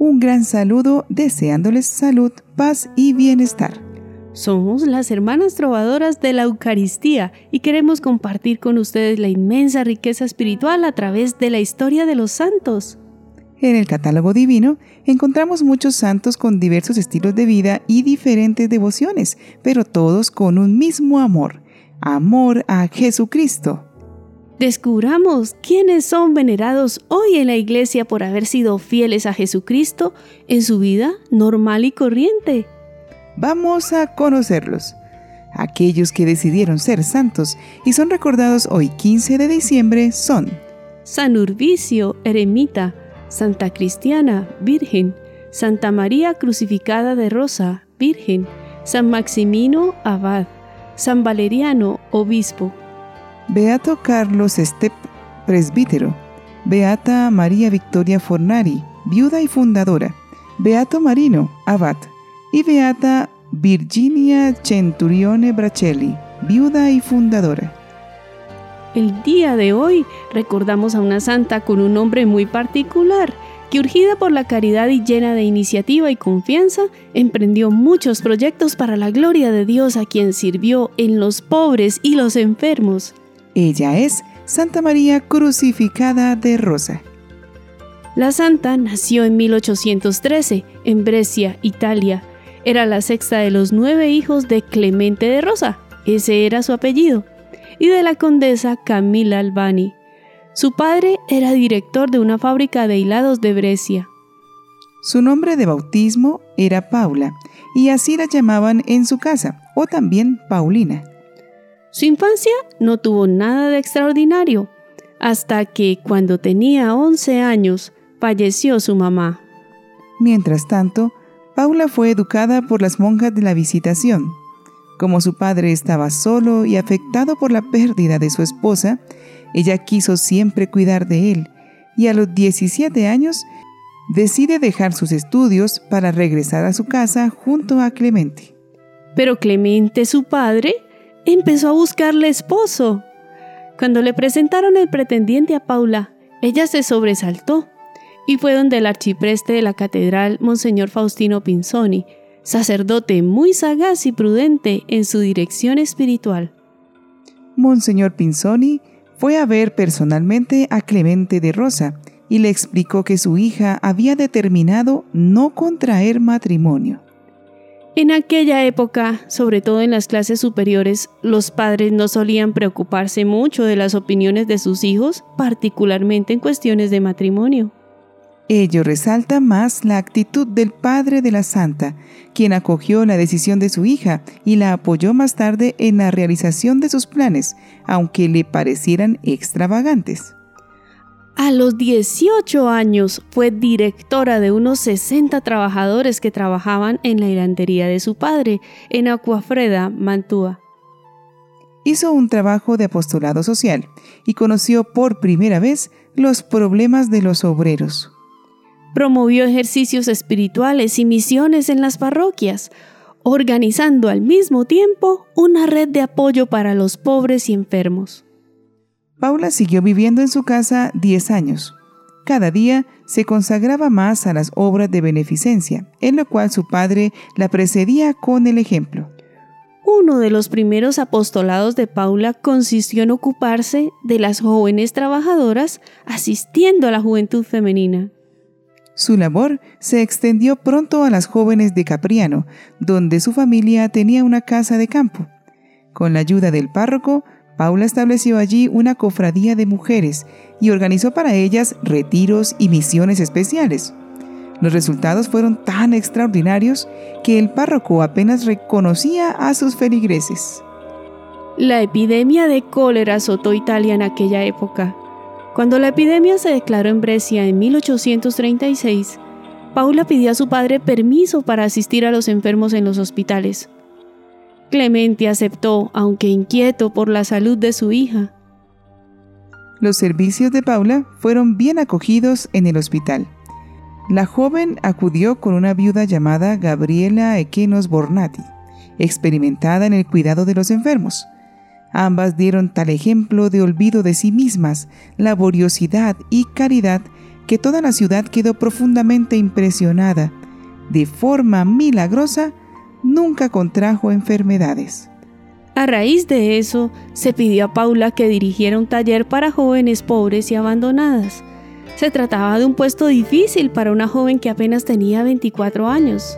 Un gran saludo deseándoles salud, paz y bienestar. Somos las hermanas trovadoras de la Eucaristía y queremos compartir con ustedes la inmensa riqueza espiritual a través de la historia de los santos. En el catálogo divino encontramos muchos santos con diversos estilos de vida y diferentes devociones, pero todos con un mismo amor, amor a Jesucristo. Descubramos quiénes son venerados hoy en la iglesia por haber sido fieles a Jesucristo en su vida normal y corriente. Vamos a conocerlos. Aquellos que decidieron ser santos y son recordados hoy 15 de diciembre son San Urbicio, eremita, Santa Cristiana, Virgen, Santa María Crucificada de Rosa, Virgen, San Maximino, Abad, San Valeriano, Obispo. Beato Carlos Estep, presbítero. Beata María Victoria Fornari, viuda y fundadora. Beato Marino, abad. Y Beata Virginia Centurione Bracelli, viuda y fundadora. El día de hoy recordamos a una santa con un nombre muy particular, que urgida por la caridad y llena de iniciativa y confianza, emprendió muchos proyectos para la gloria de Dios a quien sirvió en los pobres y los enfermos. Ella es Santa María Crucificada de Rosa. La santa nació en 1813 en Brescia, Italia. Era la sexta de los nueve hijos de Clemente de Rosa, ese era su apellido y de la condesa Camila Albani. Su padre era director de una fábrica de hilados de Brescia. Su nombre de bautismo era Paula, y así la llamaban en su casa, o también Paulina. Su infancia no tuvo nada de extraordinario, hasta que cuando tenía 11 años falleció su mamá. Mientras tanto, Paula fue educada por las monjas de la Visitación, como su padre estaba solo y afectado por la pérdida de su esposa, ella quiso siempre cuidar de él y a los 17 años decide dejar sus estudios para regresar a su casa junto a Clemente. Pero Clemente, su padre, empezó a buscarle esposo. Cuando le presentaron el pretendiente a Paula, ella se sobresaltó y fue donde el archipreste de la catedral, Monseñor Faustino Pinzoni, sacerdote muy sagaz y prudente en su dirección espiritual. Monseñor Pinzoni fue a ver personalmente a Clemente de Rosa y le explicó que su hija había determinado no contraer matrimonio. En aquella época, sobre todo en las clases superiores, los padres no solían preocuparse mucho de las opiniones de sus hijos, particularmente en cuestiones de matrimonio. Ello resalta más la actitud del padre de la santa, quien acogió la decisión de su hija y la apoyó más tarde en la realización de sus planes, aunque le parecieran extravagantes. A los 18 años fue directora de unos 60 trabajadores que trabajaban en la hilandería de su padre, en Acuafreda, Mantua. Hizo un trabajo de apostolado social y conoció por primera vez los problemas de los obreros. Promovió ejercicios espirituales y misiones en las parroquias, organizando al mismo tiempo una red de apoyo para los pobres y enfermos. Paula siguió viviendo en su casa 10 años. Cada día se consagraba más a las obras de beneficencia, en lo cual su padre la precedía con el ejemplo. Uno de los primeros apostolados de Paula consistió en ocuparse de las jóvenes trabajadoras asistiendo a la juventud femenina. Su labor se extendió pronto a las jóvenes de Capriano, donde su familia tenía una casa de campo. Con la ayuda del párroco, Paula estableció allí una cofradía de mujeres y organizó para ellas retiros y misiones especiales. Los resultados fueron tan extraordinarios que el párroco apenas reconocía a sus feligreses. La epidemia de cólera azotó Italia en aquella época. Cuando la epidemia se declaró en Brescia en 1836, Paula pidió a su padre permiso para asistir a los enfermos en los hospitales. Clemente aceptó, aunque inquieto por la salud de su hija. Los servicios de Paula fueron bien acogidos en el hospital. La joven acudió con una viuda llamada Gabriela Equenos Bornati, experimentada en el cuidado de los enfermos. Ambas dieron tal ejemplo de olvido de sí mismas, laboriosidad y caridad que toda la ciudad quedó profundamente impresionada. De forma milagrosa, nunca contrajo enfermedades. A raíz de eso, se pidió a Paula que dirigiera un taller para jóvenes pobres y abandonadas. Se trataba de un puesto difícil para una joven que apenas tenía 24 años.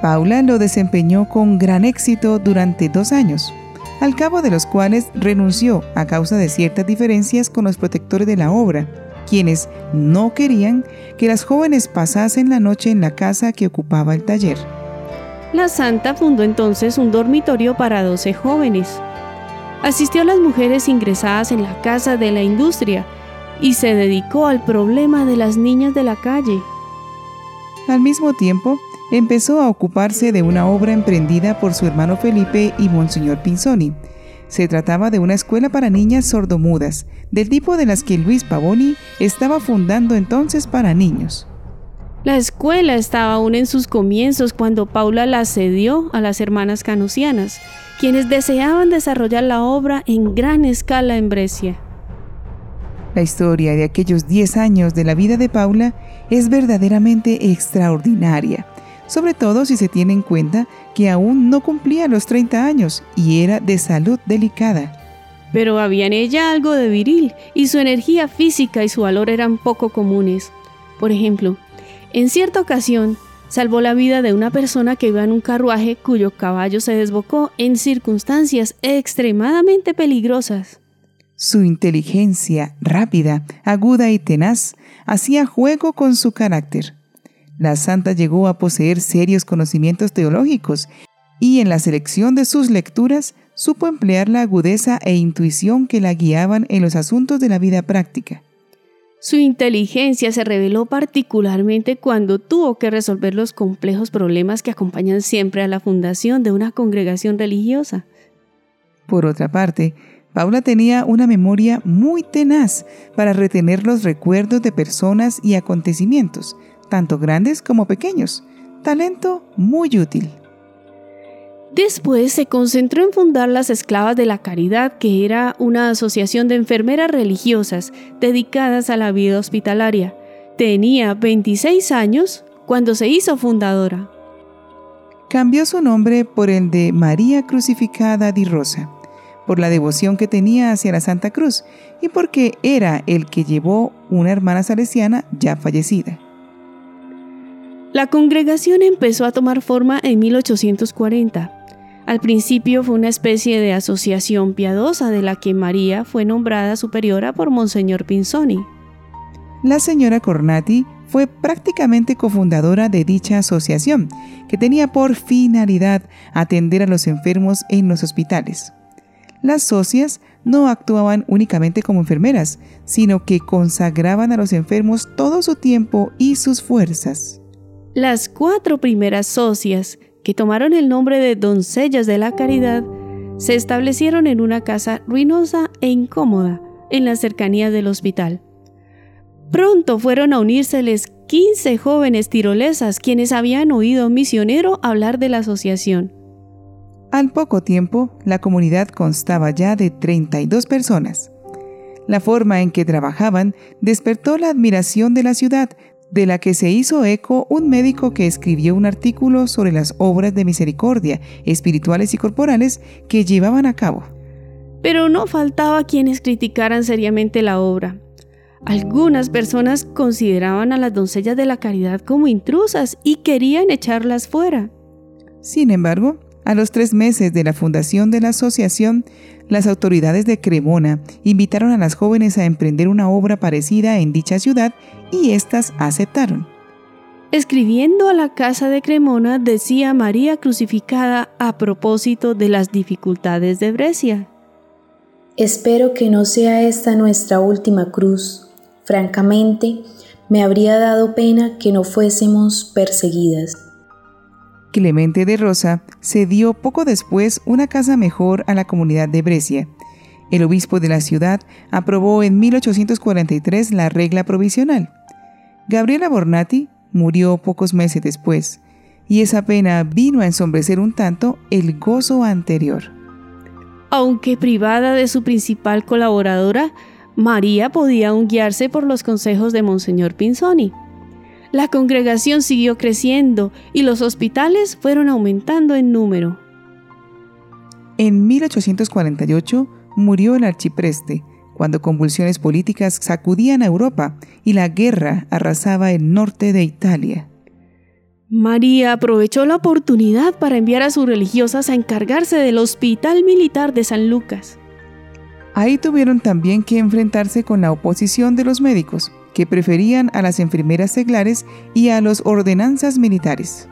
Paula lo desempeñó con gran éxito durante dos años, al cabo de los cuales renunció a causa de ciertas diferencias con los protectores de la obra, quienes no querían que las jóvenes pasasen la noche en la casa que ocupaba el taller. La santa fundó entonces un dormitorio para 12 jóvenes. Asistió a las mujeres ingresadas en la casa de la industria y se dedicó al problema de las niñas de la calle. Al mismo tiempo, empezó a ocuparse de una obra emprendida por su hermano Felipe y Monseñor Pinzoni. Se trataba de una escuela para niñas sordomudas, del tipo de las que Luis Pavoni estaba fundando entonces para niños. La escuela estaba aún en sus comienzos cuando Paula la cedió a las hermanas canusianas, quienes deseaban desarrollar la obra en gran escala en Brescia. La historia de aquellos 10 años de la vida de Paula es verdaderamente extraordinaria, sobre todo si se tiene en cuenta que aún no cumplía los 30 años y era de salud delicada. Pero había en ella algo de viril y su energía física y su valor eran poco comunes. Por ejemplo, en cierta ocasión, salvó la vida de una persona que iba en un carruaje cuyo caballo se desbocó en circunstancias extremadamente peligrosas. Su inteligencia rápida, aguda y tenaz hacía juego con su carácter. La santa llegó a poseer serios conocimientos teológicos y en la selección de sus lecturas supo emplear la agudeza e intuición que la guiaban en los asuntos de la vida práctica. Su inteligencia se reveló particularmente cuando tuvo que resolver los complejos problemas que acompañan siempre a la fundación de una congregación religiosa. Por otra parte, Paula tenía una memoria muy tenaz para retener los recuerdos de personas y acontecimientos, tanto grandes como pequeños. Talento muy útil. Después se concentró en fundar las Esclavas de la Caridad, que era una asociación de enfermeras religiosas dedicadas a la vida hospitalaria. Tenía 26 años cuando se hizo fundadora. Cambió su nombre por el de María Crucificada di Rosa, por la devoción que tenía hacia la Santa Cruz y porque era el que llevó una hermana salesiana ya fallecida. La congregación empezó a tomar forma en 1840 al principio fue una especie de asociación piadosa de la que María fue nombrada superiora por Monseñor Pinzoni. La señora Cornati fue prácticamente cofundadora de dicha asociación, que tenía por finalidad atender a los enfermos en los hospitales. Las socias no actuaban únicamente como enfermeras, sino que consagraban a los enfermos todo su tiempo y sus fuerzas. Las cuatro primeras socias que tomaron el nombre de doncellas de la caridad, se establecieron en una casa ruinosa e incómoda en las cercanías del hospital. Pronto fueron a unírseles 15 jóvenes tirolesas quienes habían oído a un misionero hablar de la asociación. Al poco tiempo, la comunidad constaba ya de 32 personas. La forma en que trabajaban despertó la admiración de la ciudad, de la que se hizo eco un médico que escribió un artículo sobre las obras de misericordia, espirituales y corporales, que llevaban a cabo. Pero no faltaba quienes criticaran seriamente la obra. Algunas personas consideraban a las doncellas de la caridad como intrusas y querían echarlas fuera. Sin embargo, a los tres meses de la fundación de la asociación, las autoridades de Cremona invitaron a las jóvenes a emprender una obra parecida en dicha ciudad y éstas aceptaron. Escribiendo a la casa de Cremona decía María crucificada a propósito de las dificultades de Brescia. Espero que no sea esta nuestra última cruz. Francamente, me habría dado pena que no fuésemos perseguidas. Clemente de Rosa cedió poco después una casa mejor a la comunidad de Brescia. El obispo de la ciudad aprobó en 1843 la regla provisional. Gabriela Bornati murió pocos meses después, y esa pena vino a ensombrecer un tanto el gozo anterior. Aunque privada de su principal colaboradora, María podía guiarse por los consejos de Monseñor Pinzoni. La congregación siguió creciendo y los hospitales fueron aumentando en número. En 1848 murió el archipreste, cuando convulsiones políticas sacudían a Europa y la guerra arrasaba el norte de Italia. María aprovechó la oportunidad para enviar a sus religiosas a encargarse del Hospital Militar de San Lucas. Ahí tuvieron también que enfrentarse con la oposición de los médicos, que preferían a las enfermeras seglares y a los ordenanzas militares.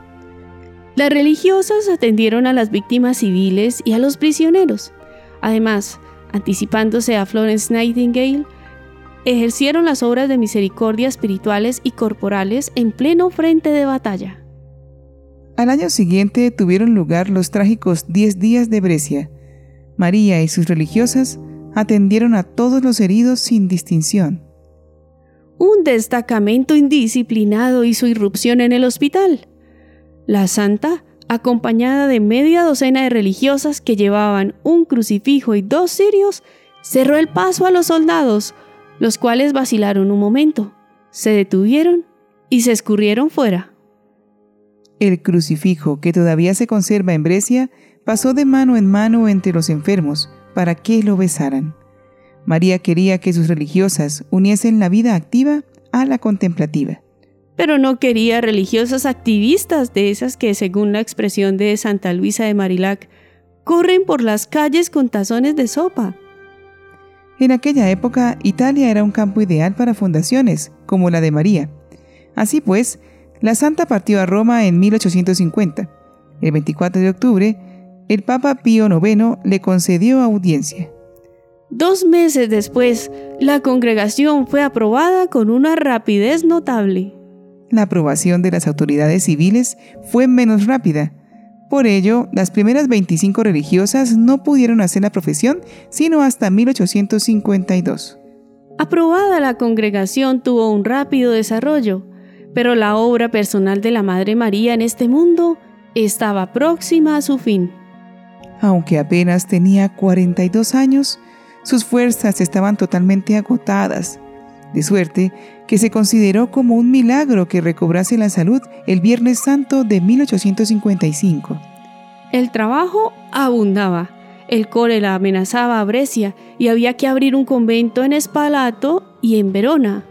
Las religiosas atendieron a las víctimas civiles y a los prisioneros. Además, anticipándose a Florence Nightingale, ejercieron las obras de misericordia espirituales y corporales en pleno frente de batalla. Al año siguiente tuvieron lugar los trágicos Diez días de Brescia. María y sus religiosas atendieron a todos los heridos sin distinción. Un destacamento indisciplinado hizo irrupción en el hospital. La santa, acompañada de media docena de religiosas que llevaban un crucifijo y dos cirios, cerró el paso a los soldados, los cuales vacilaron un momento, se detuvieron y se escurrieron fuera. El crucifijo, que todavía se conserva en Brescia, pasó de mano en mano entre los enfermos para que lo besaran. María quería que sus religiosas uniesen la vida activa a la contemplativa. Pero no quería religiosas activistas de esas que, según la expresión de Santa Luisa de Marilac, corren por las calles con tazones de sopa. En aquella época, Italia era un campo ideal para fundaciones, como la de María. Así pues, la santa partió a Roma en 1850. El 24 de octubre, el Papa Pío IX le concedió audiencia. Dos meses después, la congregación fue aprobada con una rapidez notable. La aprobación de las autoridades civiles fue menos rápida. Por ello, las primeras 25 religiosas no pudieron hacer la profesión sino hasta 1852. Aprobada la congregación tuvo un rápido desarrollo pero la obra personal de la Madre María en este mundo estaba próxima a su fin. Aunque apenas tenía 42 años, sus fuerzas estaban totalmente agotadas, de suerte que se consideró como un milagro que recobrase la salud el Viernes Santo de 1855. El trabajo abundaba. El cólera amenazaba a Brescia y había que abrir un convento en Espalato y en Verona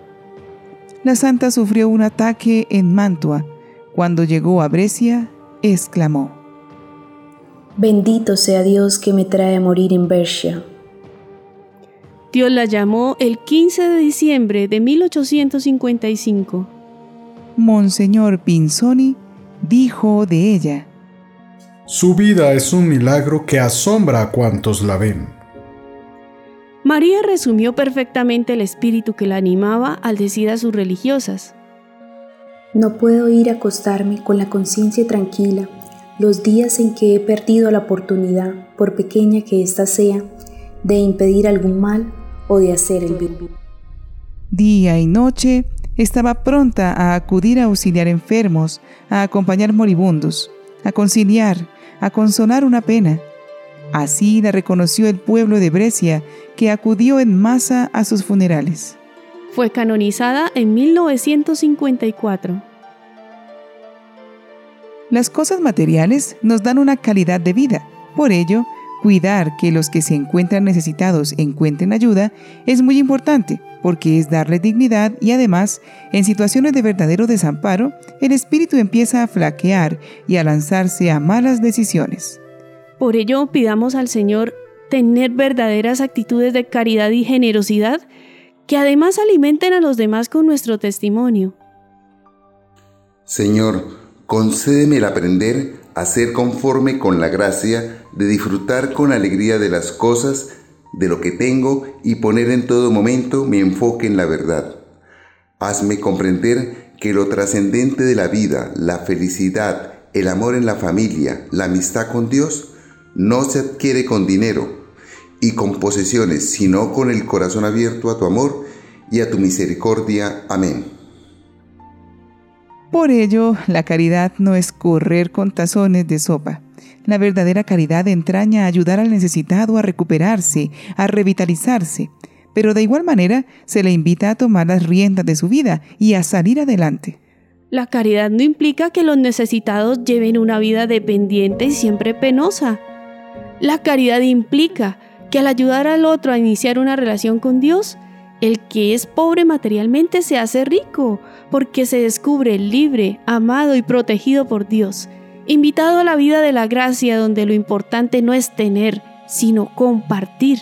la santa sufrió un ataque en Mantua. Cuando llegó a Brescia, exclamó, Bendito sea Dios que me trae a morir en Brescia. Dios la llamó el 15 de diciembre de 1855. Monseñor Pinzoni dijo de ella, Su vida es un milagro que asombra a cuantos la ven. María resumió perfectamente el espíritu que la animaba al decir a sus religiosas. No puedo ir a acostarme con la conciencia tranquila los días en que he perdido la oportunidad, por pequeña que ésta sea, de impedir algún mal o de hacer el bien. Día y noche estaba pronta a acudir a auxiliar enfermos, a acompañar moribundos, a conciliar, a consolar una pena, Así la reconoció el pueblo de Brescia, que acudió en masa a sus funerales. Fue canonizada en 1954. Las cosas materiales nos dan una calidad de vida. Por ello, cuidar que los que se encuentran necesitados encuentren ayuda es muy importante, porque es darle dignidad y además, en situaciones de verdadero desamparo, el espíritu empieza a flaquear y a lanzarse a malas decisiones. Por ello pidamos al Señor tener verdaderas actitudes de caridad y generosidad que además alimenten a los demás con nuestro testimonio. Señor, concédeme el aprender a ser conforme con la gracia de disfrutar con alegría de las cosas, de lo que tengo y poner en todo momento mi enfoque en la verdad. Hazme comprender que lo trascendente de la vida, la felicidad, el amor en la familia, la amistad con Dios, no se adquiere con dinero y con posesiones, sino con el corazón abierto a tu amor y a tu misericordia. Amén. Por ello, la caridad no es correr con tazones de sopa. La verdadera caridad entraña ayudar al necesitado a recuperarse, a revitalizarse. pero de igual manera se le invita a tomar las riendas de su vida y a salir adelante. La caridad no implica que los necesitados lleven una vida dependiente y siempre penosa. La caridad implica que al ayudar al otro a iniciar una relación con Dios, el que es pobre materialmente se hace rico, porque se descubre libre, amado y protegido por Dios, invitado a la vida de la gracia donde lo importante no es tener, sino compartir.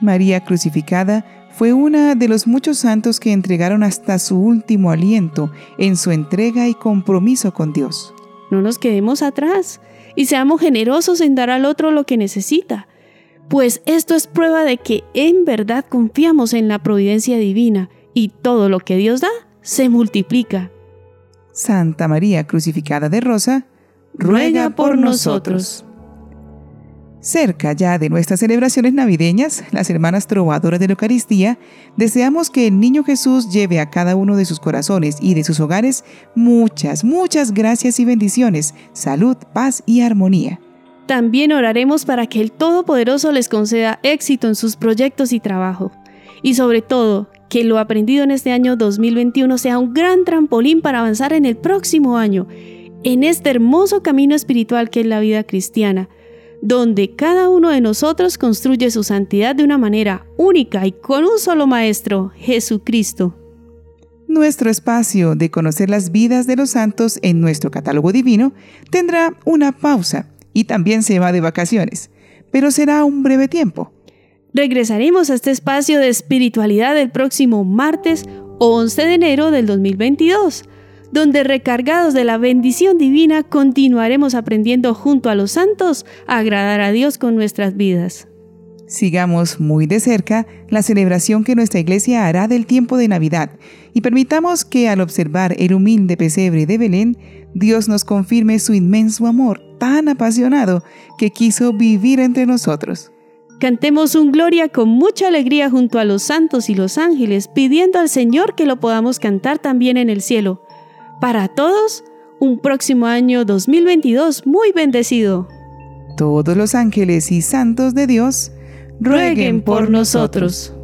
María crucificada fue una de los muchos santos que entregaron hasta su último aliento en su entrega y compromiso con Dios. No nos quedemos atrás y seamos generosos en dar al otro lo que necesita, pues esto es prueba de que en verdad confiamos en la providencia divina y todo lo que Dios da se multiplica. Santa María crucificada de Rosa, ruega por nosotros. Cerca ya de nuestras celebraciones navideñas, las hermanas trovadoras de la Eucaristía, deseamos que el niño Jesús lleve a cada uno de sus corazones y de sus hogares muchas, muchas gracias y bendiciones, salud, paz y armonía. También oraremos para que el Todopoderoso les conceda éxito en sus proyectos y trabajo. Y sobre todo, que lo aprendido en este año 2021 sea un gran trampolín para avanzar en el próximo año, en este hermoso camino espiritual que es la vida cristiana donde cada uno de nosotros construye su santidad de una manera única y con un solo Maestro, Jesucristo. Nuestro espacio de conocer las vidas de los santos en nuestro catálogo divino tendrá una pausa y también se va de vacaciones, pero será un breve tiempo. Regresaremos a este espacio de espiritualidad el próximo martes 11 de enero del 2022 donde recargados de la bendición divina continuaremos aprendiendo junto a los santos a agradar a Dios con nuestras vidas. Sigamos muy de cerca la celebración que nuestra iglesia hará del tiempo de Navidad y permitamos que al observar el humilde pesebre de Belén, Dios nos confirme su inmenso amor tan apasionado que quiso vivir entre nosotros. Cantemos un gloria con mucha alegría junto a los santos y los ángeles, pidiendo al Señor que lo podamos cantar también en el cielo para todos, un próximo año 2022 muy bendecido. Todos los ángeles y santos de Dios, rueguen por nosotros.